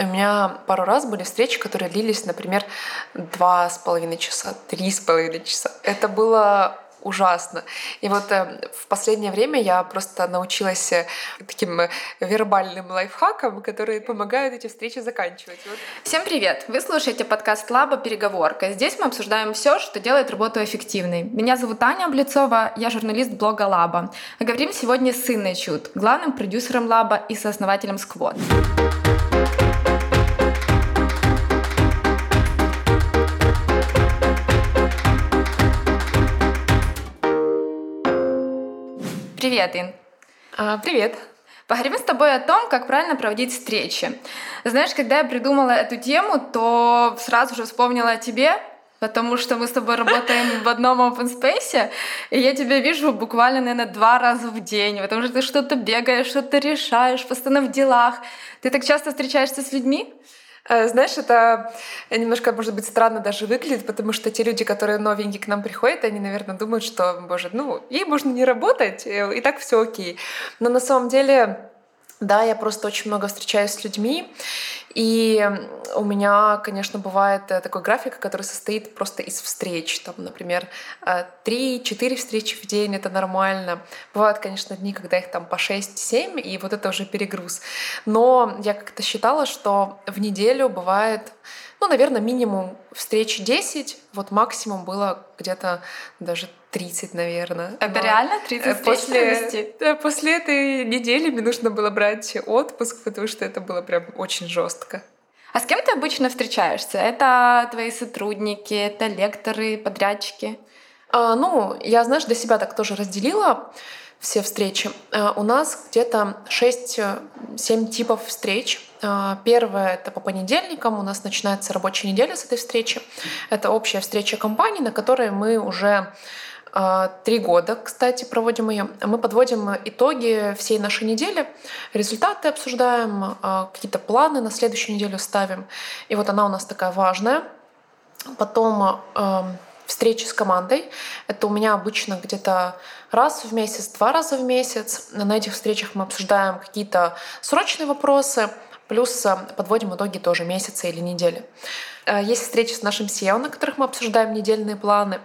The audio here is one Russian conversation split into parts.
У меня пару раз были встречи, которые длились, например, два с половиной часа, три с половиной часа. Это было ужасно. И вот э, в последнее время я просто научилась э, таким э, вербальным лайфхакам, которые помогают эти встречи заканчивать. Вот. Всем привет! Вы слушаете подкаст Лаба «Переговорка». Здесь мы обсуждаем все, что делает работу эффективной. Меня зовут Аня Облицова, я журналист блога Лаба. Говорим сегодня с Инной Чуд, главным продюсером Лаба и сооснователем Сквот. Привет, Ин. А, привет. Поговорим с тобой о том, как правильно проводить встречи. Знаешь, когда я придумала эту тему, то сразу же вспомнила о тебе, потому что мы с тобой работаем в одном open space, и я тебя вижу буквально, наверное, два раза в день, потому что ты что-то бегаешь, что-то решаешь, постоянно в делах. Ты так часто встречаешься с людьми? Э, знаешь, это немножко, может быть, странно даже выглядит, потому что те люди, которые новенькие к нам приходят, они, наверное, думают, что, боже, ну, ей можно не работать, э, и так все окей. Но на самом деле да, я просто очень много встречаюсь с людьми, и у меня, конечно, бывает э, такой график, который состоит просто из встреч. Там, например, 3-4 встречи в день — это нормально. Бывают, конечно, дни, когда их там по 6-7, и вот это уже перегруз. Но я как-то считала, что в неделю бывает ну, наверное, минимум встреч 10, вот максимум было где-то даже 30, наверное. Это Но реально 30 встреч после, после этой недели мне нужно было брать отпуск, потому что это было прям очень жестко. А с кем ты обычно встречаешься? Это твои сотрудники, это лекторы, подрядчики? А, ну, я, знаешь, для себя так тоже разделила все встречи. А, у нас где-то 6-7 типов встреч. А, первое — это по понедельникам. У нас начинается рабочая неделя с этой встречи. Это общая встреча компании, на которой мы уже Три года, кстати, проводим ее. Мы подводим итоги всей нашей недели, результаты обсуждаем, какие-то планы на следующую неделю ставим. И вот она у нас такая важная. Потом встречи с командой. Это у меня обычно где-то раз в месяц, два раза в месяц. На этих встречах мы обсуждаем какие-то срочные вопросы, плюс э, подводим итоги тоже месяца или недели. Э, есть встречи с нашим SEO, на которых мы обсуждаем недельные планы.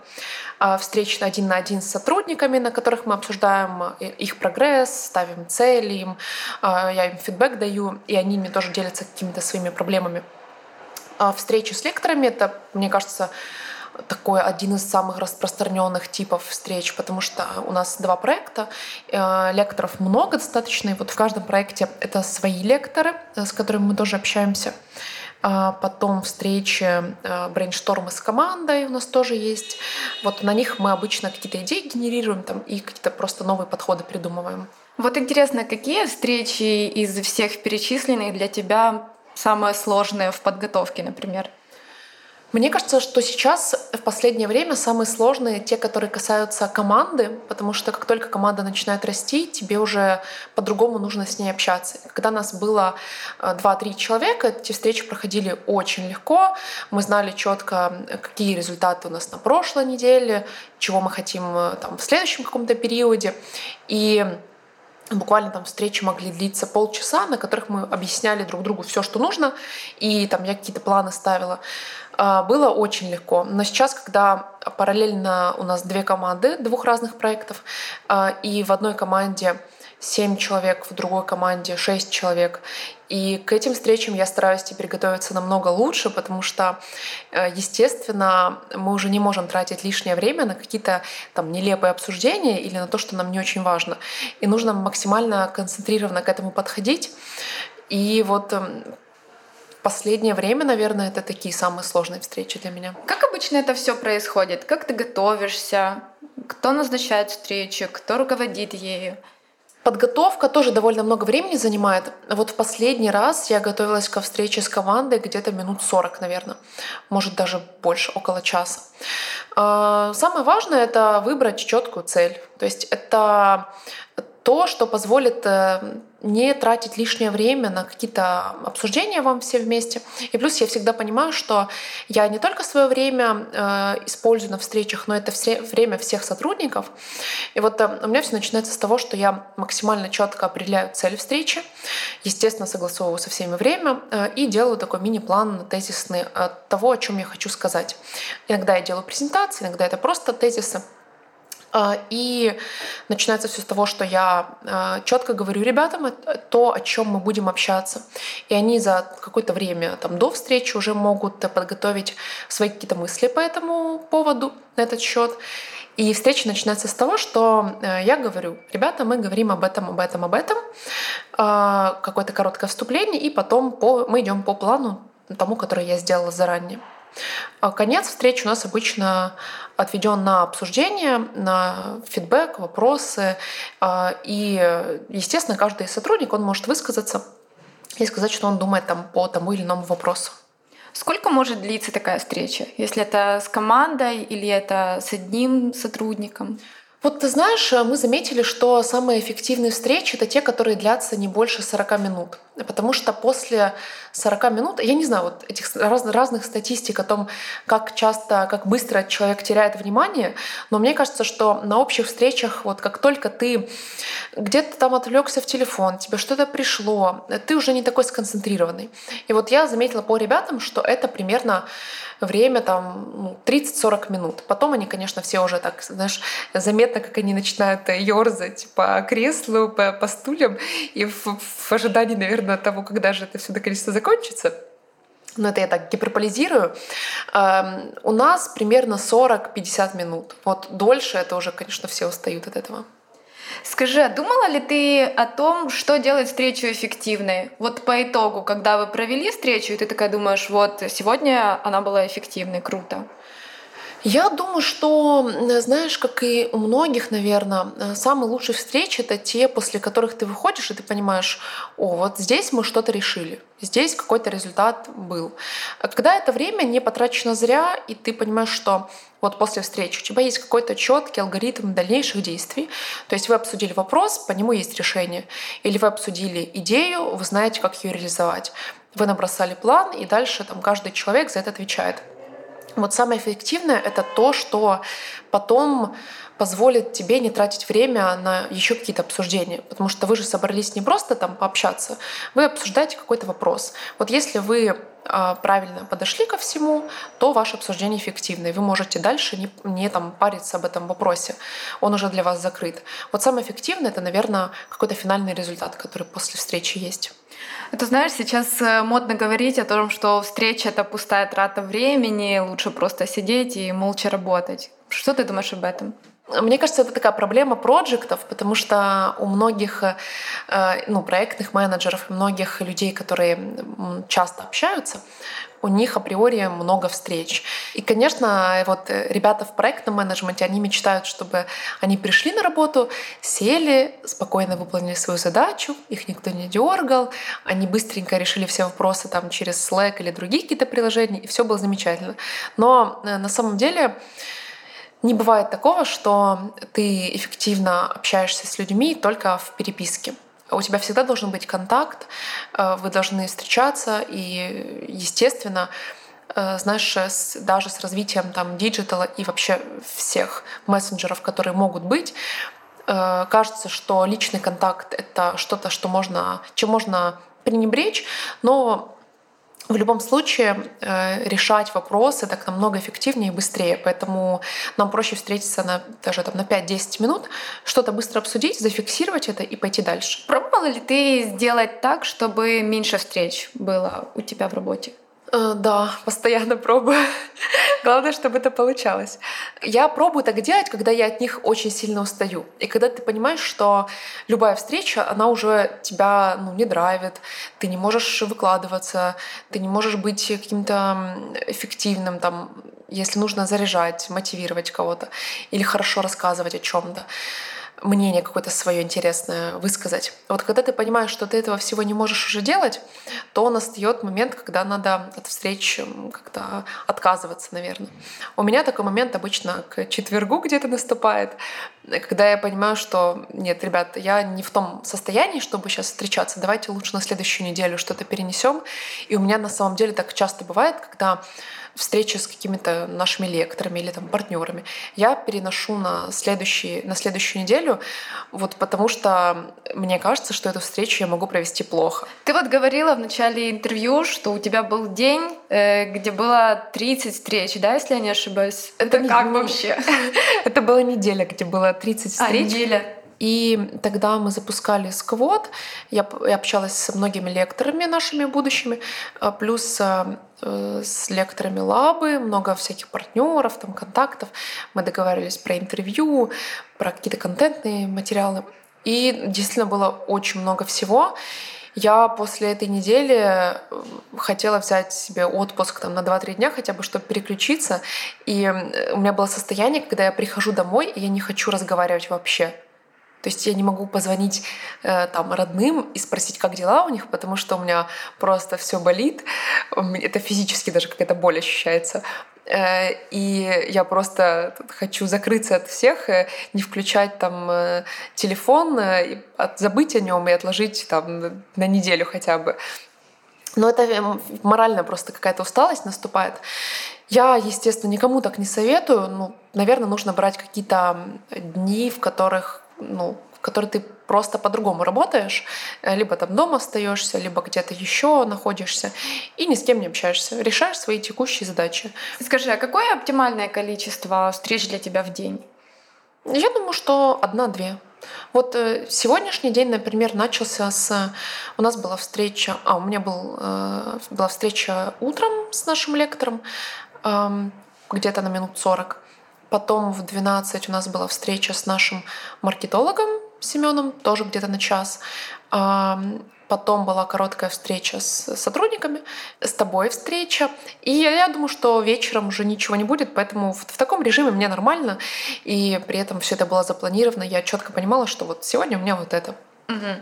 Э, встречи один на один с сотрудниками, на которых мы обсуждаем их прогресс, ставим цели им, я им фидбэк даю, и они мне тоже делятся какими-то своими проблемами. Встречи с лекторами — это, мне кажется, такой один из самых распространенных типов встреч, потому что у нас два проекта, э, лекторов много достаточно, и вот в каждом проекте это свои лекторы, э, с которыми мы тоже общаемся. А потом встречи, э, брейнштормы с командой у нас тоже есть. Вот на них мы обычно какие-то идеи генерируем там, и какие-то просто новые подходы придумываем. Вот интересно, какие встречи из всех перечисленных для тебя самые сложные в подготовке, например? Мне кажется, что сейчас в последнее время самые сложные те, которые касаются команды, потому что как только команда начинает расти, тебе уже по-другому нужно с ней общаться. Когда нас было 2-3 э, человека, эти встречи проходили очень легко. Мы знали четко, какие результаты у нас на прошлой неделе, чего мы хотим э, там, в следующем каком-то периоде. И буквально там встречи могли длиться полчаса, на которых мы объясняли друг другу все, что нужно, и там я какие-то планы ставила. А, было очень легко. Но сейчас, когда параллельно у нас две команды двух разных проектов, а, и в одной команде семь человек, в другой команде шесть человек. И к этим встречам я стараюсь теперь готовиться намного лучше, потому что, э, естественно, мы уже не можем тратить лишнее время на какие-то там нелепые обсуждения или на то, что нам не очень важно. И нужно максимально концентрированно к этому подходить. И вот эм, последнее время, наверное, это такие самые сложные встречи для меня. Как обычно это все происходит? Как ты готовишься? Кто назначает встречу? Кто руководит ею? Подготовка тоже довольно много времени занимает. Вот в последний раз я готовилась ко встрече с командой где-то минут 40, наверное. Может, даже больше, около часа. А, самое важное — это выбрать четкую цель. То есть это то, что позволит э, не тратить лишнее время на какие-то обсуждения вам все вместе. И плюс я всегда понимаю, что я не только свое время э, использую на встречах, но это все, время всех сотрудников. И вот э, у меня все начинается с того, что я максимально четко определяю цель встречи, естественно, согласовываю со всеми время э, и делаю такой мини-план тезисный того, о чем я хочу сказать. Иногда я делаю презентации, иногда это просто тезисы. А, и начинается все с того, что я а, четко говорю ребятам то, о чем мы будем общаться. И они за какое-то время там, до встречи уже могут подготовить свои какие-то мысли по этому поводу, на этот счет. И встреча начинается с того, что э, я говорю, ребята, мы говорим об этом, об этом, об этом, а, какое-то короткое вступление, и потом по, мы идем по плану тому, который я сделала заранее. А конец встречи у нас обычно отведен на обсуждение, на фидбэк, вопросы. А, и, естественно, каждый сотрудник он может высказаться и сказать, что он думает там, по тому или иному вопросу. Сколько может длиться такая встреча? Если это с командой или это с одним сотрудником? Вот ты знаешь, мы заметили, что самые эффективные встречи — это те, которые длятся не больше 40 минут. Потому что после 40 минут, я не знаю, вот этих раз, разных статистик о том, как часто, как быстро человек теряет внимание, но мне кажется, что на общих встречах, вот как только ты где-то там отвлекся в телефон, тебе что-то пришло, ты уже не такой сконцентрированный. И вот я заметила по ребятам, что это примерно время там 30-40 ну, минут. Потом они, конечно, все уже так, знаешь, заметно, как они начинают ерзать по креслу, по, по стульям, и в, в ожидании, наверное, того, когда же это все наконец-то закончится. Но это я так гиперполизирую. У нас примерно 40-50 минут. Вот дольше это уже, конечно, все устают от этого. Скажи, а думала ли ты о том, что делает встречу эффективной? Вот по итогу, когда вы провели встречу, и ты такая думаешь, вот сегодня она была эффективной, круто. Я думаю, что, знаешь, как и у многих, наверное, э, самые лучшие встречи — это те, после которых ты выходишь, и ты понимаешь, о, вот здесь мы что-то решили, здесь какой-то результат был. А когда это время не потрачено зря, и ты понимаешь, что вот после встречи у тебя есть какой-то четкий алгоритм дальнейших действий. То есть вы обсудили вопрос, по нему есть решение. Или вы обсудили идею, вы знаете, как ее реализовать. Вы набросали план, и дальше там каждый человек за это отвечает. Вот самое эффективное — это то, что потом позволит тебе не тратить время на еще какие-то обсуждения. Потому что вы же собрались не просто там пообщаться, вы обсуждаете какой-то вопрос. Вот если вы а, правильно подошли ко всему, то ваше обсуждение эффективно, и вы можете дальше не, не там париться об этом вопросе. Он уже для вас закрыт. Вот самое эффективное — это, наверное, какой-то финальный результат, который после встречи есть. Это знаешь, сейчас э, модно говорить о том, что встреча — это пустая трата времени, лучше просто сидеть и молча работать. Что ты думаешь об этом? Мне кажется, это такая проблема проектов, потому что у многих э, ну, проектных менеджеров, многих людей, которые часто общаются, у них априори много встреч. И, конечно, вот ребята в проектном менеджменте, они мечтают, чтобы они пришли на работу, сели, спокойно выполнили свою задачу, их никто не дергал, они быстренько решили все вопросы там через Slack или другие какие-то приложения, и все было замечательно. Но э, на самом деле не бывает такого, что ты эффективно общаешься с людьми только в переписке. У тебя всегда должен быть контакт, э, вы должны встречаться, и, естественно, э, знаешь, даже с развитием там диджитала и вообще всех мессенджеров, которые могут быть, э, кажется, что личный контакт — это что-то, что можно, чем можно пренебречь, но в любом случае э, решать вопросы так намного эффективнее и быстрее. Поэтому нам проще встретиться на, даже там, на 5-10 минут, что-то быстро обсудить, зафиксировать это и пойти дальше. Пробовала ли ты сделать так, чтобы меньше встреч было у тебя в работе? Э, да, постоянно пробую. Главное, чтобы это получалось. Я пробую так делать, когда я от них очень сильно устаю. И когда ты понимаешь, что любая встреча, она уже тебя ну, не драйвит, ты не можешь выкладываться, ты не можешь быть каким-то эффективным, там, если нужно заряжать, мотивировать кого-то или хорошо рассказывать о чем-то мнение какое-то свое интересное высказать. Вот когда ты понимаешь, что ты этого всего не можешь уже делать, то настает момент, когда надо от встреч как-то отказываться, наверное. У меня такой момент обычно к четвергу где-то наступает. когда я понимаю, что нет, ребята, я не в том состоянии, чтобы сейчас встречаться, давайте лучше на следующую неделю что-то перенесем. И у меня на самом деле так часто бывает, когда встречи с какими-то нашими лекторами или там партнерами, я переношу на, следующий, на следующую неделю, вот потому что мне кажется, что эту встречу я могу провести плохо. Ты вот говорила в начале интервью, что у тебя был день, э, где было 30 встреч, да, если я не ошибаюсь? Это, Это как вообще? Это была неделя, где было 30 встреч. А, неделя. И тогда мы запускали сквот. Я, я общалась со многими лекторами нашими будущими, а, плюс а, э, с лекторами лабы, много всяких партнеров, там, контактов. Мы договаривались про интервью, про какие-то контентные материалы. И действительно было очень много всего. Я после этой недели э, хотела взять себе отпуск там, на 2-3 дня хотя бы, чтобы переключиться. И у меня было состояние, когда я прихожу домой, и я не хочу разговаривать вообще. То есть я не могу позвонить э, там родным и спросить, как дела у них, потому что у меня просто все болит. Это физически даже какая-то боль ощущается. Э, и я просто хочу закрыться от всех, э, не включать там э, телефон, забыть о нем и отложить там на неделю хотя бы. Но это морально просто какая-то усталость наступает. Я, естественно, никому так не советую. Ну, наверное, нужно брать какие-то дни, в которых ну, в которой ты просто по-другому работаешь, э, либо там дома остаешься, либо где-то еще находишься, и ни с кем не общаешься, решаешь свои текущие задачи. Скажи, а какое оптимальное количество встреч для тебя в день? Я думаю, что одна-две. Вот э, сегодняшний день, например, начался с... У нас была встреча... А, у меня был, э, была встреча утром с нашим лектором, э, где-то на минут 40. Потом в 12 у нас была встреча с нашим маркетологом Семеном, тоже где-то на час. Потом была короткая встреча с сотрудниками, с тобой встреча. И я думаю, что вечером уже ничего не будет, поэтому в, в таком режиме мне нормально. И при этом все это было запланировано. Я четко понимала, что вот сегодня у меня вот это. Угу.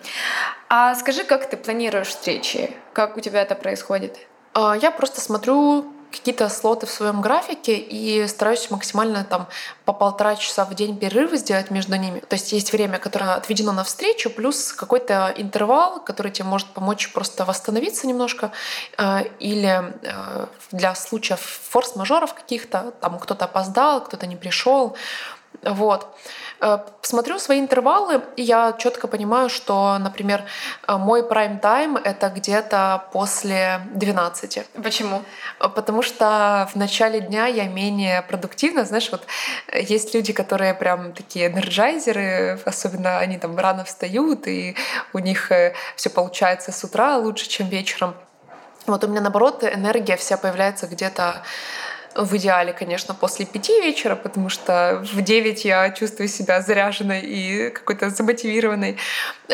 А скажи, как ты планируешь встречи? Как у тебя это происходит? А, я просто смотрю какие-то слоты в своем графике и стараюсь максимально там по полтора часа в день перерывы сделать между ними. То есть есть время, которое отведено на встречу, плюс какой-то интервал, который тебе может помочь просто восстановиться немножко, э, или э, для случаев форс-мажоров каких-то, там кто-то опоздал, кто-то не пришел. Вот. Э, смотрю свои интервалы, и я четко понимаю, что, например, э, мой прайм-тайм — это где-то после 12. Почему? Э, потому что в начале дня я менее продуктивна. Знаешь, вот есть люди, которые прям такие энерджайзеры, особенно они там рано встают, и у них все получается с утра лучше, чем вечером. Вот у меня, наоборот, энергия вся появляется где-то в идеале, конечно, после пяти вечера, потому что в девять я чувствую себя заряженной и какой-то замотивированной.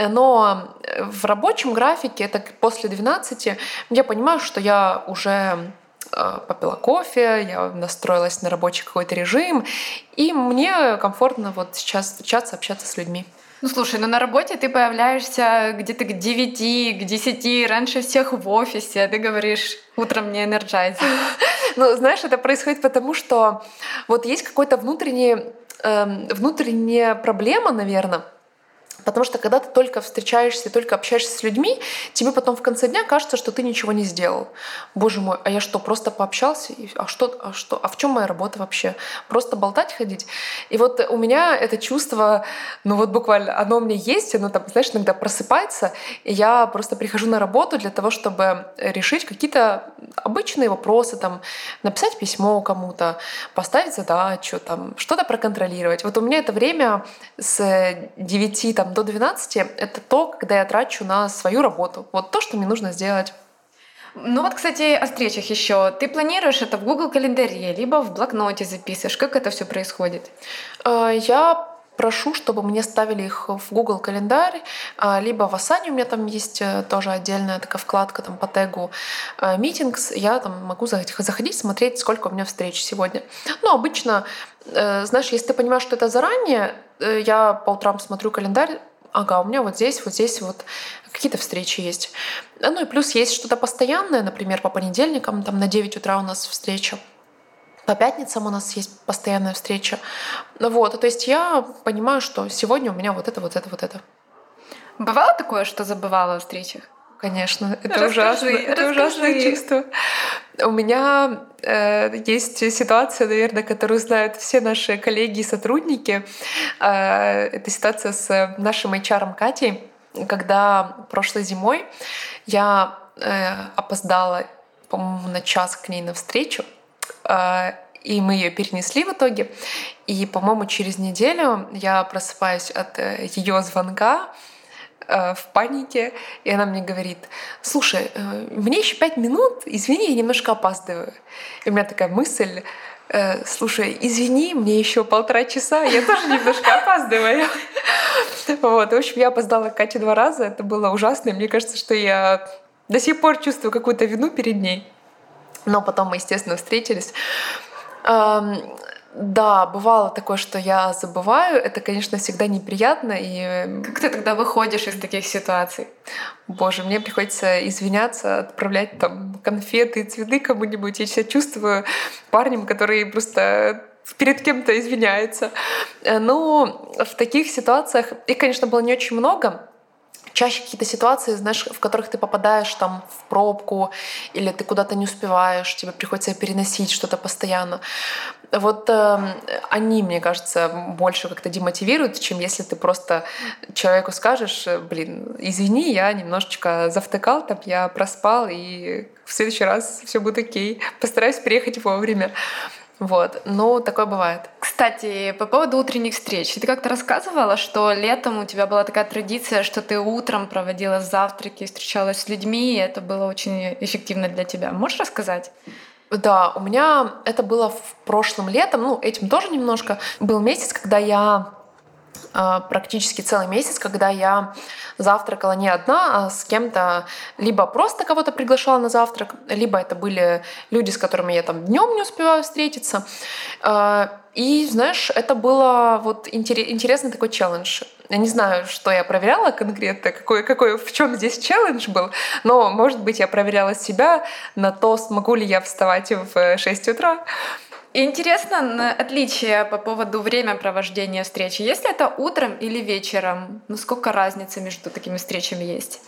Но в рабочем графике, это после 12, я понимаю, что я уже э, попила кофе, я настроилась на рабочий какой-то режим, и мне комфортно вот сейчас встречаться, общаться с людьми. Ну слушай, ну на работе ты появляешься где-то к 9, к 10, раньше всех в офисе, а ты говоришь, утром не энерджайзер. Ну, знаешь, это происходит потому, что вот есть какой-то внутренний, э, внутренняя проблема, наверное, Потому что когда ты только встречаешься, только общаешься с людьми, тебе потом в конце дня кажется, что ты ничего не сделал. Боже мой, а я что, просто пообщался? А что, а что, а в чем моя работа вообще? Просто болтать ходить? И вот у меня это чувство, ну вот буквально, оно у меня есть, оно там, знаешь, иногда просыпается, и я просто прихожу на работу для того, чтобы решить какие-то обычные вопросы, там, написать письмо кому-то, поставить задачу, там, что-то проконтролировать. Вот у меня это время с 9 там, до 12 — это то, когда я трачу на свою работу. Вот то, что мне нужно сделать. Ну вот, кстати, о встречах еще. Ты планируешь это в Google календаре, либо в блокноте записываешь? Как это все происходит? Э, я прошу, чтобы мне ставили их в Google календарь, а, либо в Asana у меня там есть э, тоже отдельная такая вкладка там по тегу meetings, э, я там могу заходить, смотреть, сколько у меня встреч сегодня. Ну, обычно, э, знаешь, если ты понимаешь, что это заранее, я по утрам смотрю календарь, ага, у меня вот здесь, вот здесь вот какие-то встречи есть. Ну и плюс есть что-то постоянное, например, по понедельникам, там на 9 утра у нас встреча По пятницам у нас есть постоянная встреча. Вот, то есть я понимаю, что сегодня у меня вот это, вот это, вот это. Бывало такое, что забывала о встречах? Конечно, это расскажи, ужасно. Это расскажи. ужасное чувство. У меня э, есть ситуация, наверное, которую знают все наши коллеги и сотрудники. Э, это ситуация с нашим HR Катей, когда прошлой зимой я э, опоздала, по-моему, на час к ней на встречу. Э, и мы ее перенесли в итоге. И, по-моему, через неделю я просыпаюсь от э, ее звонка, Э, в панике, и она мне говорит, слушай, э, мне еще пять минут, извини, я немножко опаздываю. И у меня такая мысль, слушай, извини, мне еще полтора часа, я тоже немножко опаздываю. Вот, в общем, я опоздала Кате два раза, это было ужасно, и мне кажется, что я до сих пор чувствую какую-то вину перед ней. Но потом мы, естественно, встретились. Да, бывало такое, что я забываю. Это, конечно, всегда неприятно. И... Как ты тогда выходишь из таких ситуаций? Боже, мне приходится извиняться, отправлять там конфеты, цветы кому-нибудь. Я себя чувствую парнем, который просто перед кем-то извиняется. Но в таких ситуациях, их, конечно, было не очень много, чаще какие-то ситуации, знаешь, в которых ты попадаешь там в пробку или ты куда-то не успеваешь, тебе приходится переносить что-то постоянно. Вот э, они, мне кажется, больше как-то демотивируют, чем если ты просто человеку скажешь, блин, извини, я немножечко завтыкал, там я проспал, и в следующий раз все будет окей. Постараюсь приехать вовремя. Вот, ну, такое бывает. Кстати, по поводу утренних встреч. Ты как-то рассказывала, что летом у тебя была такая традиция, что ты утром проводила завтраки, встречалась с людьми, и это было очень эффективно для тебя. Можешь рассказать? Да, у меня это было в прошлом летом, ну, этим тоже немножко. Был месяц, когда я практически целый месяц, когда я завтракала не одна, а с кем-то, либо просто кого-то приглашала на завтрак, либо это были люди, с которыми я там днем не успеваю встретиться. А, и, знаешь, это было вот интересный такой челлендж. Я не знаю, что я проверяла конкретно, какой, какой, в чем здесь челлендж был, но, может быть, я проверяла себя на то, смогу ли я вставать в 6 утра. Интересно отличие по поводу времяпровождения встречи. Есть ли это утром или вечером? Ну сколько разницы между такими встречами есть?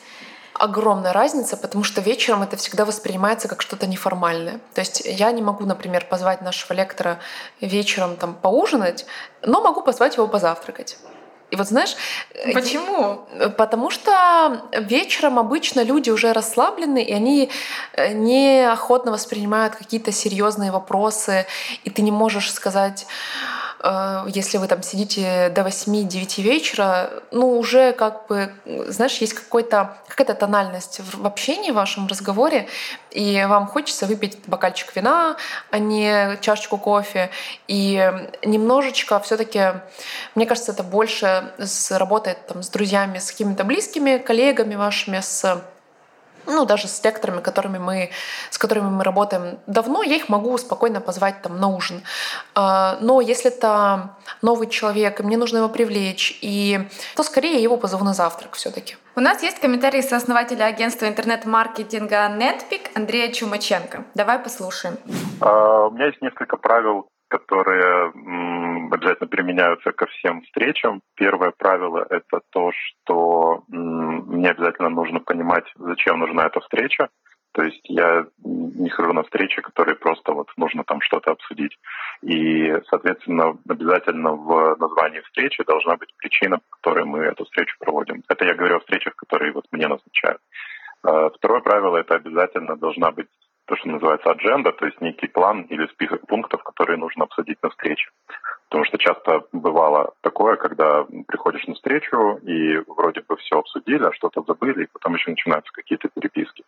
огромная разница, потому что вечером это всегда воспринимается как что-то неформальное. То есть я не могу, например, позвать нашего лектора вечером там поужинать, но могу позвать его позавтракать. И вот знаешь... Э, Почему? Потому что вечером обычно люди уже расслаблены, и они э, неохотно воспринимают какие-то серьезные вопросы, и ты не можешь сказать Э, если вы там сидите до 8-9 вечера, ну, уже как бы, знаешь, есть какой-то, какая-то тональность в общении, в вашем разговоре, и вам хочется выпить бокальчик вина, а не чашечку кофе. И немножечко все таки мне кажется, это больше работает там, с друзьями, с какими-то близкими, коллегами вашими, с ну, даже с лекторами, которыми мы, с которыми мы работаем давно, я их могу спокойно позвать там на ужин. А, но если это новый человек, и мне нужно его привлечь, и, то скорее я его позову на завтрак все таки У нас есть комментарий сооснователя агентства интернет-маркетинга Netpeak Андрея Чумаченко. Давай послушаем. А, у меня есть несколько правил которые обязательно применяются ко всем встречам. Первое правило — это то, что мне обязательно нужно понимать, зачем нужна эта встреча. То есть я не хожу на встречи, которые просто вот нужно там что-то обсудить. И, соответственно, обязательно в названии встречи должна быть причина, по которой мы эту встречу проводим. Это я говорю о встречах, которые вот мне назначают. А, второе правило — это обязательно должна быть то, что называется адженда, то есть некий план или список пунктов, которые нужно обсудить на встрече. Потому что часто бывало такое, когда приходишь на встречу и вроде бы все обсудили, а что-то забыли, и потом еще начинаются какие-то переписки.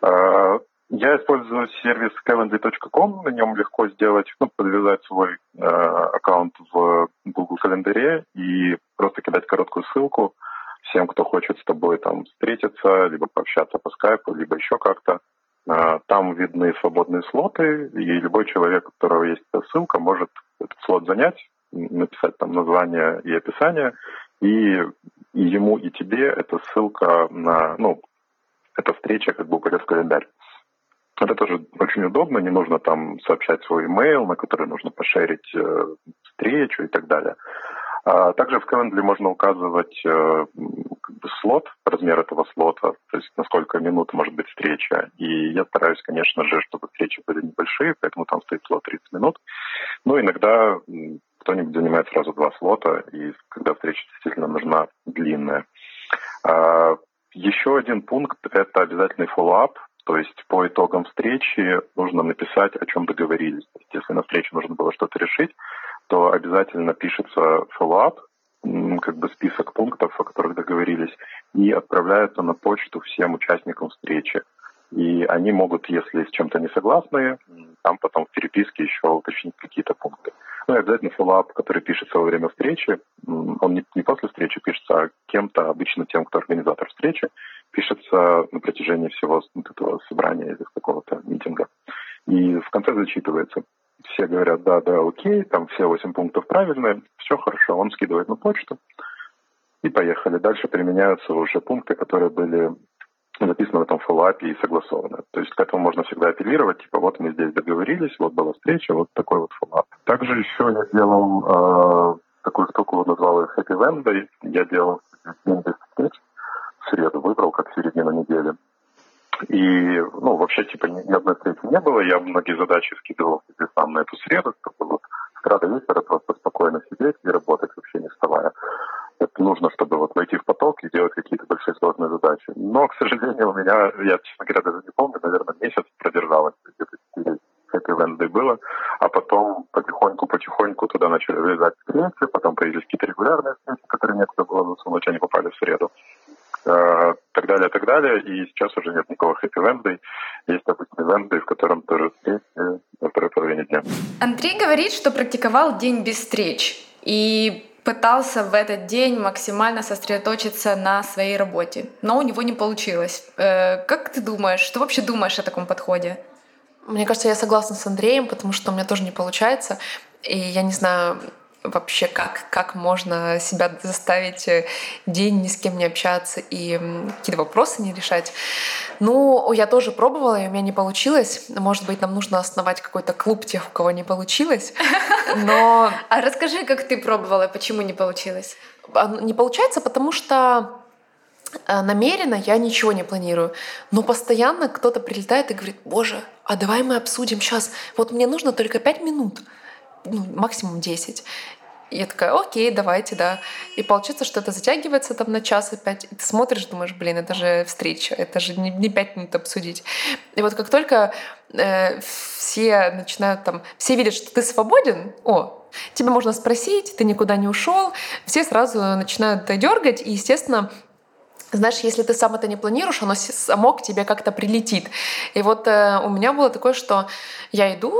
А, я использую сервис calendly.com, на нем легко сделать, ну, подвязать свой э, аккаунт в Google календаре и просто кидать короткую ссылку всем, кто хочет с тобой там встретиться, либо пообщаться по скайпу, либо еще как-то. А, там видны свободные слоты, и любой человек, у которого есть ссылка, может этот слот занять, написать там название и описание, и, ему, и тебе эта ссылка на, ну, эта встреча как бы упадет в календарь. Это тоже очень удобно, не нужно там сообщать свой email, на который нужно пошерить э, встречу и так далее. А также в Calendly можно указывать э, как бы слот, размер этого слота, то есть на сколько минут может быть встреча. И я стараюсь, конечно же, чтобы встречи были небольшие, поэтому там стоит слот 30 минут. Но иногда кто-нибудь занимает сразу два слота, и когда встреча действительно нужна длинная. А, еще один пункт – это обязательный follow-up, то есть по итогам встречи нужно написать, о чем договорились. Если на встрече нужно было что-то решить, то обязательно пишется follow-up, как бы список пунктов, о которых договорились, и отправляется на почту всем участникам встречи. И они могут, если с чем-то не согласны, там потом в переписке еще уточнить какие-то пункты. Ну и обязательно follow-up, который пишется во время встречи, он не, не после встречи пишется, а кем-то, обычно тем, кто организатор встречи, пишется на протяжении всего вот этого собрания или какого-то митинга. И в конце зачитывается. Все говорят, да, да, окей, там все восемь пунктов правильные, все хорошо, он скидывает на почту, и поехали. Дальше применяются уже пункты, которые были написано в этом фоллапе и согласовано. То есть к этому можно всегда апеллировать, типа вот мы здесь договорились, вот была встреча, вот такой вот фоллап. Также еще я делал э, такую штуку, назвал ее Happy Wednesday. Я делал в среду, выбрал как середину недели. И, ну, вообще, типа, ни, одной встречи не было. Я многие задачи скидывал себе сам на эту среду, чтобы вот с утра вечера просто спокойно сидеть и работать вообще не вставая это нужно, чтобы вот войти в поток и делать какие-то большие сложные задачи. Но, к сожалению, у меня, я, честно говоря, даже не помню, наверное, месяц продержалось, где-то 4 хэппи венды было, а потом потихоньку-потихоньку туда начали влезать встречи, потом появились какие-то регулярные встречи, которые некуда было засунуть, они попали в среду э, так далее, так далее. И сейчас уже нет никакого хэппи венды. Есть обычный венды, в котором тоже встречи во второй половине дня. Андрей говорит, что практиковал день без встреч. И пытался в этот день максимально сосредоточиться на своей работе, но у него не получилось. Э, как ты думаешь, что вообще думаешь о таком подходе? Мне кажется, я согласна с Андреем, потому что у меня тоже не получается. И я не знаю, вообще, как, как можно себя заставить э, день ни с кем не общаться и какие-то вопросы не решать. Ну, я тоже пробовала, и у меня не получилось. Может быть, нам нужно основать какой-то клуб тех, у кого не получилось. Но... А расскажи, как ты пробовала, почему не получилось? А, ну, не получается, потому что э, намеренно я ничего не планирую. Но постоянно кто-то прилетает и говорит, боже, а давай мы обсудим сейчас. Вот мне нужно только пять минут ну, максимум 10. И я такая, окей, давайте, да. И получится, что это затягивается там на час опять. И ты смотришь, думаешь, блин, это же встреча, это же не, не пять минут обсудить. И вот как только э, все начинают там, все видят, что ты свободен, о, тебе можно спросить, ты никуда не ушел, все сразу начинают дергать, и, естественно, знаешь, если ты сам это не планируешь, оно само к тебе как-то прилетит. И вот э, у меня было такое, что я иду,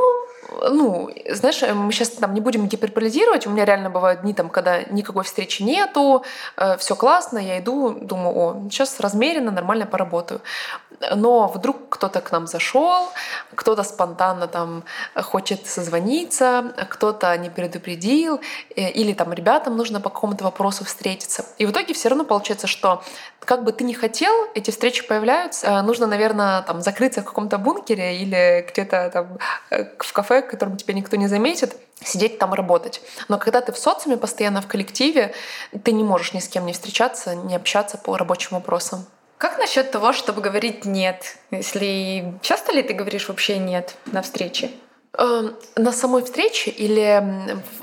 ну, знаешь, мы сейчас там не будем гиперполизировать. У меня реально бывают дни, там, когда никакой встречи нету, э, все классно, я иду, думаю, о, сейчас размеренно, нормально поработаю. Но вдруг кто-то к нам зашел, кто-то спонтанно там хочет созвониться, кто-то не предупредил, э, или там ребятам нужно по какому-то вопросу встретиться. И в итоге все равно получается, что как бы ты ни хотел, эти встречи появляются. Э, нужно, наверное, там закрыться в каком-то бункере или где-то там э, в кафе, в котором тебя никто не заметит, сидеть там работать. Но когда ты в социуме, постоянно в коллективе, ты не можешь ни с кем не встречаться, не общаться по рабочим вопросам. Как насчет того, чтобы говорить нет? Если часто ли ты говоришь вообще нет на встрече? Эм, на самой встрече или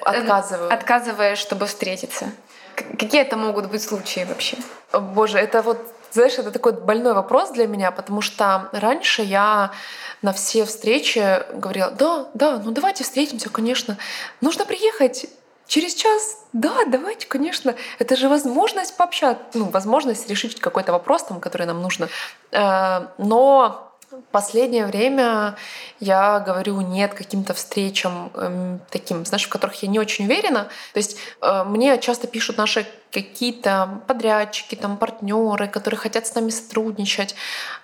отказываю? Отказываешь, чтобы встретиться. Какие это могут быть случаи вообще? Боже, это вот знаешь, это такой больной вопрос для меня, потому что раньше я на все встречи говорила, да, да, ну давайте встретимся, конечно. Нужно приехать через час. Да, давайте, конечно. Это же возможность пообщаться, ну, возможность решить какой-то вопрос, там, который нам нужно. Э, но Последнее время я говорю нет каким-то встречам э, таким, знаешь, в которых я не очень уверена. То есть э, мне часто пишут наши какие-то подрядчики, там партнеры, которые хотят с нами сотрудничать.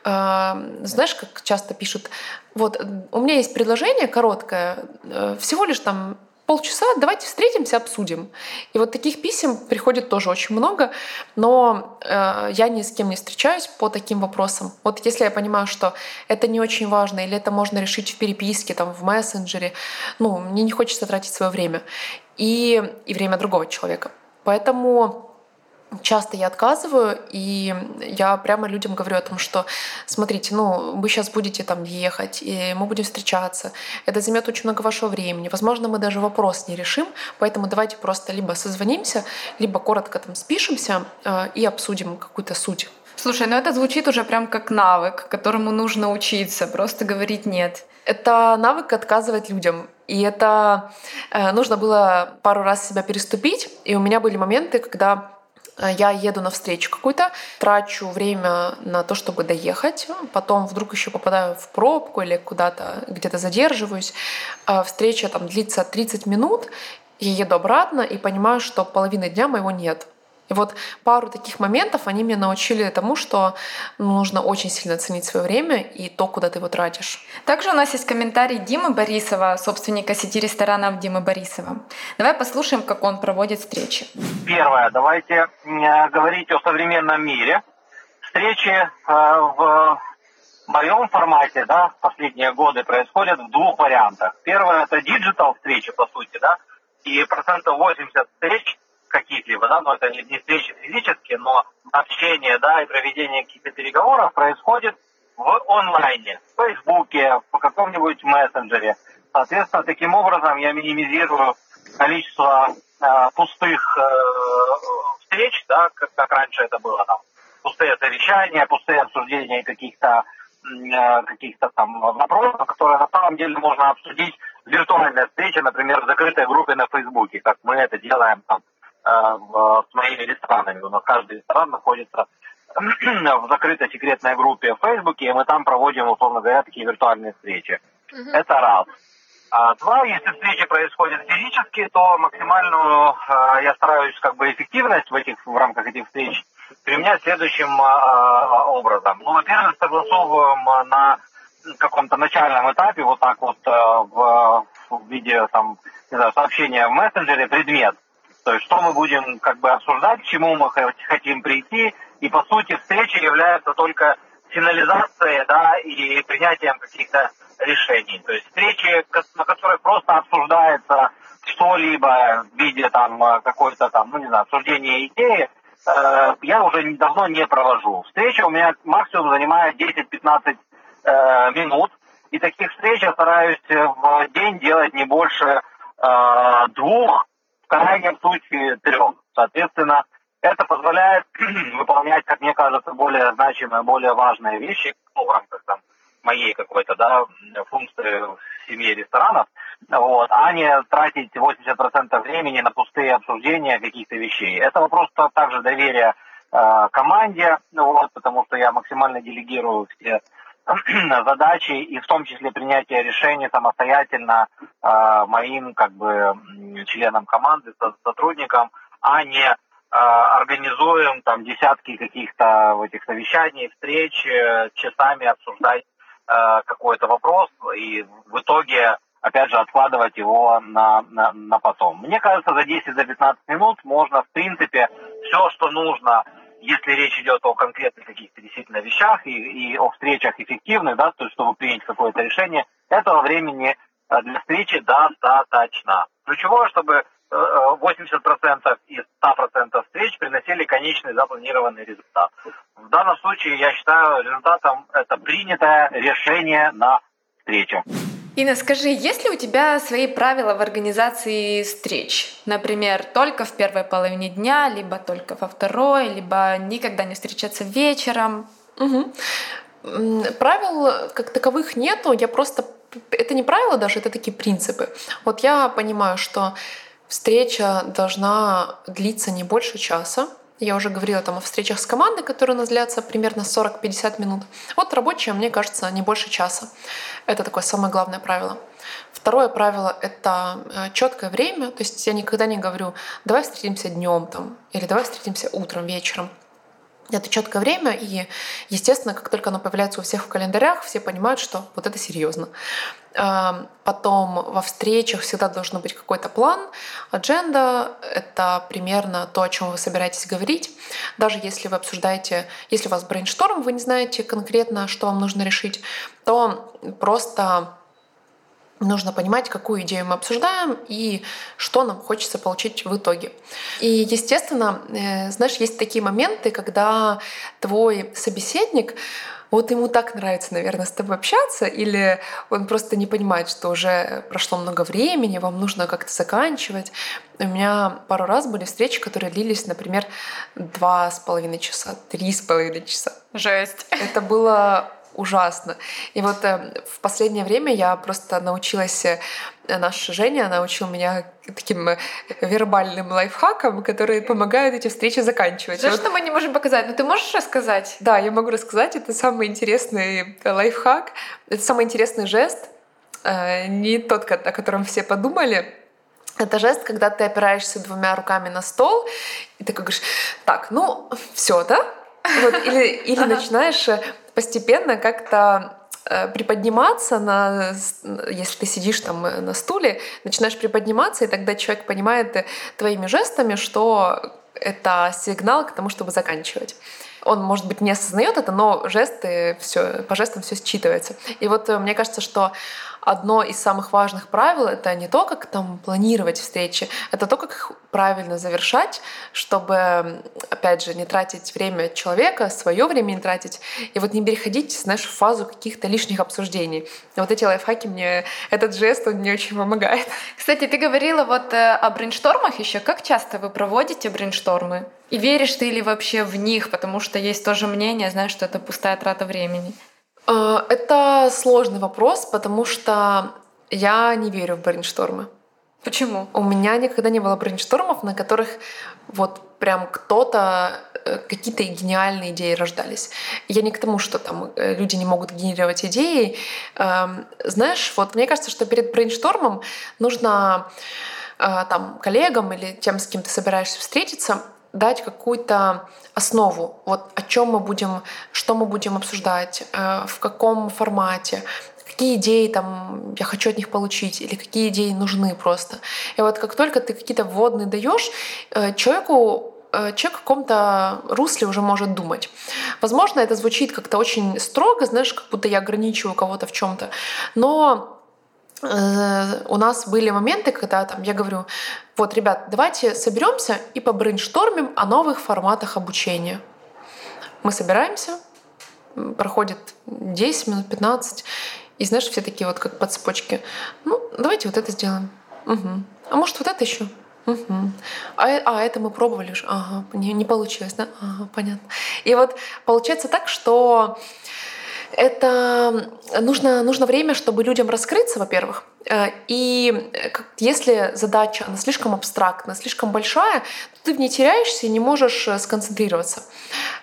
Э, знаешь, как часто пишут, вот у меня есть предложение короткое, э, всего лишь там полчаса, давайте встретимся, обсудим. И вот таких писем приходит тоже очень много, но э, я ни с кем не встречаюсь по таким вопросам. Вот если я понимаю, что это не очень важно, или это можно решить в переписке, там, в мессенджере, ну, мне не хочется тратить свое время и, и время другого человека. Поэтому часто я отказываю, и я прямо людям говорю о том, что смотрите, ну, вы сейчас будете там ехать, и мы будем встречаться. Это займет очень много вашего времени. Возможно, мы даже вопрос не решим, поэтому давайте просто либо созвонимся, либо коротко там спишемся э, и обсудим какую-то суть. Слушай, ну это звучит уже прям как навык, которому нужно учиться, просто говорить нет. Это навык отказывать людям. И это э, нужно было пару раз себя переступить. И у меня были моменты, когда Э, я еду на встречу какую-то, трачу время на то, чтобы доехать, потом вдруг еще попадаю в пробку или куда-то где-то задерживаюсь. А встреча там длится 30 минут, я еду обратно и понимаю, что половины дня моего нет. И вот пару таких моментов они меня научили тому, что нужно очень сильно ценить свое время и то, куда ты его тратишь. Также у нас есть комментарий Димы Борисова, собственника сети ресторанов Димы Борисова. Давай послушаем, как он проводит встречи. Первое. Давайте э, говорить о современном мире. Встречи э, в моем формате, да, в последние годы происходят в двух вариантах. Первое это digital встречи, по сути, да, и процентов 80 встреч каких-либо, да, но это не, не встречи физические, но общение, да, и проведение каких-то переговоров происходит в онлайне, в Фейсбуке, в каком-нибудь мессенджере. Соответственно, таким образом я минимизирую количество э, пустых э, встреч, да, как, как раньше это было, там, пустые совещания, пустые обсуждения каких-то э, каких-то там вопросов, которые на самом деле можно обсудить в виртуальной встрече, например, в закрытой группе на Фейсбуке, как мы это делаем там Э, в, с моими ресторанами. У нас каждый ресторан находится в закрытой секретной группе в Фейсбуке, и мы там проводим, условно говоря, такие виртуальные встречи. Uh-huh. Это раз. А два, если встречи происходят физически, то максимальную э, я стараюсь как бы эффективность в этих в рамках этих встреч применять следующим э, образом. Ну, во-первых, согласовываем на каком-то начальном этапе, вот так вот э, в, в виде там, не знаю, сообщения в мессенджере предмет. То есть что мы будем как бы обсуждать, к чему мы хотим прийти. И по сути встреча является только финализацией да, и принятием каких-то решений. То есть встречи, на которых просто обсуждается что-либо в виде там какой-то там, ну не знаю, обсуждения идеи, э, я уже давно не провожу. Встреча у меня максимум занимает 10-15 э, минут. И таких встреч я стараюсь в день делать не больше э, двух, в крайнем случае трех. Соответственно, это позволяет выполнять, как мне кажется, более значимые, более важные вещи ну, в рамках там, моей какой-то да, функции в семье ресторанов, вот, а не тратить 80% времени на пустые обсуждения каких-то вещей. Это вопрос также доверия э, команде, вот, потому что я максимально делегирую все задачи и в том числе принятие решений самостоятельно э, моим как бы членам команды, сотрудникам, а не э, организуем там десятки каких-то этих совещаний, встреч, э, часами обсуждать э, какой-то вопрос и в итоге опять же откладывать его на, на, на потом. Мне кажется, за 10-15 минут можно в принципе все, что нужно если речь идет о конкретных каких-то действительно вещах и, и о встречах эффективных, да, то есть чтобы принять какое-то решение, этого времени э, для встречи достаточно. Ключевое, чтобы 80% э, из 100% встреч приносили конечный запланированный результат. В данном случае я считаю результатом это принятое решение на встречу. Инна, скажи, есть ли у тебя свои правила в организации встреч? Например, только в первой половине дня, либо только во второй, либо никогда не встречаться вечером? Угу. Правил как таковых нету, я просто... Это не правила даже, это такие принципы. Вот я понимаю, что встреча должна длиться не больше часа, я уже говорила там о встречах с командой, которые у нас длятся примерно 40-50 минут. Вот рабочие, мне кажется, не больше часа. Это такое самое главное правило. Второе правило — это э, четкое время. То есть я никогда не говорю, давай встретимся днем там, или давай встретимся утром, вечером. Это четкое время, и, естественно, как только оно появляется у всех в календарях, все понимают, что вот это серьезно. Потом во встречах всегда должен быть какой-то план, адженда — это примерно то, о чем вы собираетесь говорить. Даже если вы обсуждаете, если у вас брейншторм, вы не знаете конкретно, что вам нужно решить, то просто Нужно понимать, какую идею мы обсуждаем и что нам хочется получить в итоге. И, естественно, э, знаешь, есть такие моменты, когда твой собеседник вот ему так нравится, наверное, с тобой общаться, или он просто не понимает, что уже прошло много времени, вам нужно как-то заканчивать. У меня пару раз были встречи, которые длились, например, два с половиной часа, три с половиной часа. Жесть. Это было ужасно. И вот э, в последнее время я просто научилась, э, наша Женя научила меня таким э, вербальным лайфхакам, которые помогают эти встречи заканчивать. Что, вот... что мы не можем показать? Но ну, ты можешь рассказать? Да, я могу рассказать. Это самый интересный лайфхак. Это самый интересный жест. Не тот, о котором все подумали, это жест, когда ты опираешься двумя руками на стол, и ты говоришь, так, ну, все, да? Вот, или, или начинаешь постепенно как-то э, приподниматься на, если ты сидишь там э, на стуле, начинаешь приподниматься, и тогда человек понимает э, твоими жестами, что это сигнал к тому, чтобы заканчивать. Он, может быть, не осознает это, но жесты, все, по жестам все считывается. И вот мне кажется, что одно из самых важных правил — это не то, как там планировать встречи, это то, как их правильно завершать, чтобы, опять же, не тратить время человека, свое время не тратить, и вот не переходить, знаешь, в фазу каких-то лишних обсуждений. И вот эти лайфхаки мне, этот жест, он мне очень помогает. Кстати, ты говорила вот э, о брейнштормах еще. Как часто вы проводите брейнштормы? И веришь ты ли вообще в них? Потому что есть тоже мнение, знаешь, что это пустая трата времени. Э, это сложный вопрос, потому что я не верю в брейнштормы. Почему? У меня никогда не было брейнштормов, на которых вот прям кто-то э, какие-то гениальные идеи рождались. Я не к тому, что там э, люди не могут генерировать идеи. Эм, знаешь, вот мне кажется, что перед брейнштормом нужно там коллегам или тем, с кем ты собираешься встретиться, дать какую-то основу, вот о чем мы будем, что мы будем обсуждать, э, в каком формате, какие идеи там я хочу от них получить или какие идеи нужны просто. И вот как только ты какие-то вводные даешь, э, человеку э, человек в каком-то русле уже может думать. Возможно, это звучит как-то очень строго, знаешь, как будто я ограничиваю кого-то в чем-то, но у нас были моменты, когда там я говорю, вот, ребят, давайте соберемся и побрейнштормим о новых форматах обучения. Мы собираемся, проходит 10 минут, 15, и знаешь, все такие вот как по цепочке. Ну, давайте вот это сделаем. Угу. А может, вот это еще? Угу. А, а это мы пробовали уже. Ага, не, не получилось, да? Ага, понятно. И вот получается так, что это нужно, нужно время, чтобы людям раскрыться, во-первых. Э, и если задача она слишком абстрактна, слишком большая, то ты в ней теряешься и не можешь э, сконцентрироваться.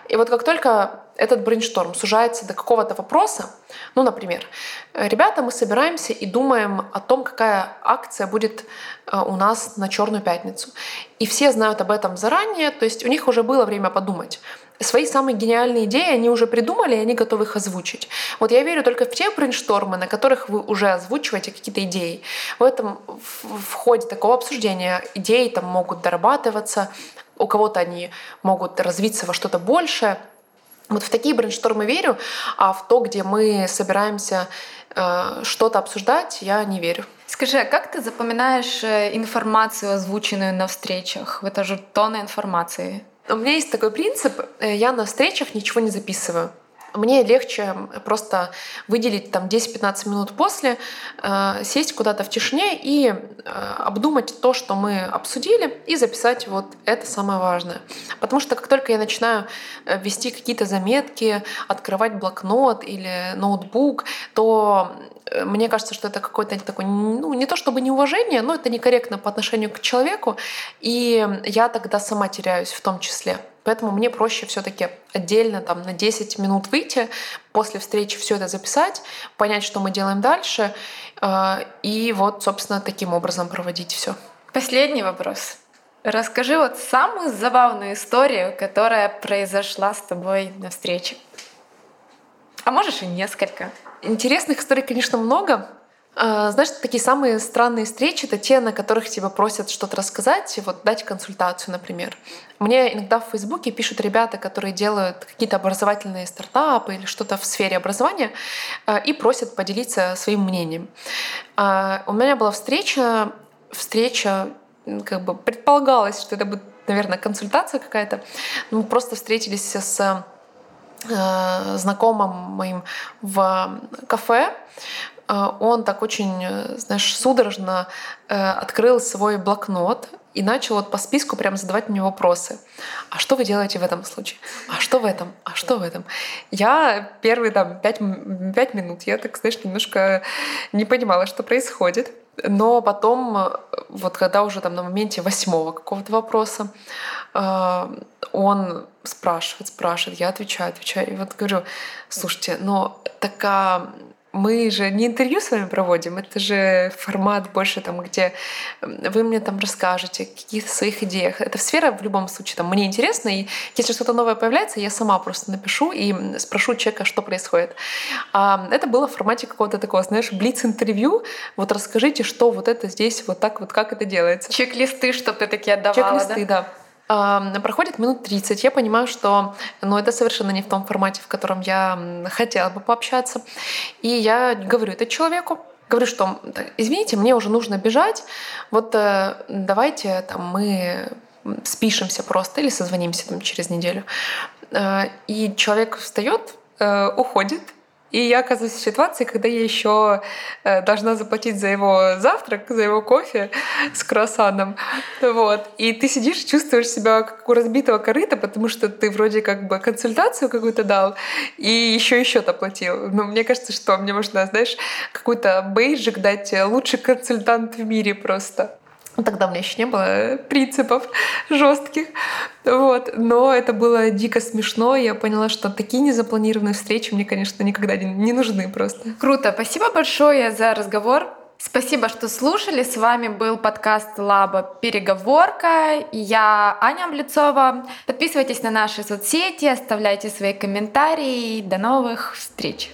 И вот как только этот брейншторм сужается до какого-то вопроса, ну, например, ребята, мы собираемся и думаем о том, какая акция будет э, у нас на Черную пятницу. И все знают об этом заранее, то есть у них уже было время подумать свои самые гениальные идеи они уже придумали, и они готовы их озвучить. Вот я верю только в те брейнштормы, на которых вы уже озвучиваете какие-то идеи. В этом в ходе такого обсуждения идеи там могут дорабатываться, у кого-то они могут развиться во что-то большее. Вот в такие брейнштормы верю, а в то, где мы собираемся э, что-то обсуждать, я не верю. Скажи, а как ты запоминаешь э, информацию, озвученную на встречах? Это же тонна информации. У меня есть такой принцип, э, я на встречах ничего не записываю. Мне легче просто выделить там 10-15 минут после, э, сесть куда-то в тишине и э, обдумать то, что мы обсудили, и записать вот это самое важное. Потому что как только я начинаю э, вести какие-то заметки, открывать блокнот или ноутбук, то э, мне кажется, что это какое-то такое, ну, не то чтобы неуважение, но это некорректно по отношению к человеку, и я тогда сама теряюсь в том числе. Поэтому мне проще все-таки отдельно там на 10 минут выйти, после встречи все это записать, понять, что мы делаем дальше, э, и вот, собственно, таким образом проводить все. Последний вопрос. Расскажи вот самую забавную историю, которая произошла с тобой на встрече. А можешь и несколько. Интересных историй, конечно, много. А, знаешь, такие самые странные встречи — это те, на которых тебя просят что-то рассказать, вот дать консультацию, например. Мне иногда в Фейсбуке пишут ребята, которые делают какие-то образовательные стартапы или что-то в сфере образования а, и просят поделиться своим мнением. А, у меня была встреча, встреча как бы предполагалось, что это будет, наверное, консультация какая-то. Мы просто встретились с знакомым моим в кафе, он так очень, э, знаешь, судорожно э, открыл свой блокнот и начал вот по списку прям задавать мне вопросы. А что вы делаете в этом случае? А что в этом? А что в этом? Я первые там пять, пять минут, я так, знаешь, немножко не понимала, что происходит. Но потом, вот когда уже там на моменте восьмого какого-то вопроса, он спрашивает, спрашивает, я отвечаю, отвечаю. И вот говорю, слушайте, но такая мы же не интервью с вами проводим, это же формат больше там, где вы мне там расскажете о каких-то своих идеях. Эта сфера в любом случае там мне интересна, и если что-то новое появляется, я сама просто напишу и спрошу человека, что происходит. А это было в формате какого-то такого, знаешь, блиц-интервью. Вот расскажите, что вот это здесь, вот так вот, как это делается. Чек-листы, чтобы ты такие отдавала, Чек-листы, да? да. Проходит минут 30, я понимаю, что ну, это совершенно не в том формате, в котором я хотела бы пообщаться. И я говорю это человеку, говорю, что извините, мне уже нужно бежать, вот э, давайте там мы спишемся просто или созвонимся там через неделю. Э, и человек встает, э, уходит, и я оказываюсь в ситуации, когда я еще э, должна заплатить за его завтрак, за его кофе с круассаном. Вот. И ты сидишь, чувствуешь себя как у разбитого корыта, потому что ты вроде как бы консультацию какую-то дал, и еще и счет оплатил. Но мне кажется, что мне можно, знаешь, какой-то бейджик дать э, лучший консультант в мире просто. Ну, тогда у меня еще не было принципов жестких. Вот. Но это было дико смешно. Я поняла, что такие незапланированные встречи мне, конечно, никогда не нужны просто. Круто. Спасибо большое за разговор. Спасибо, что слушали. С вами был подкаст Лаба «Переговорка». Я Аня Облицова. Подписывайтесь на наши соцсети, оставляйте свои комментарии. До новых встреч!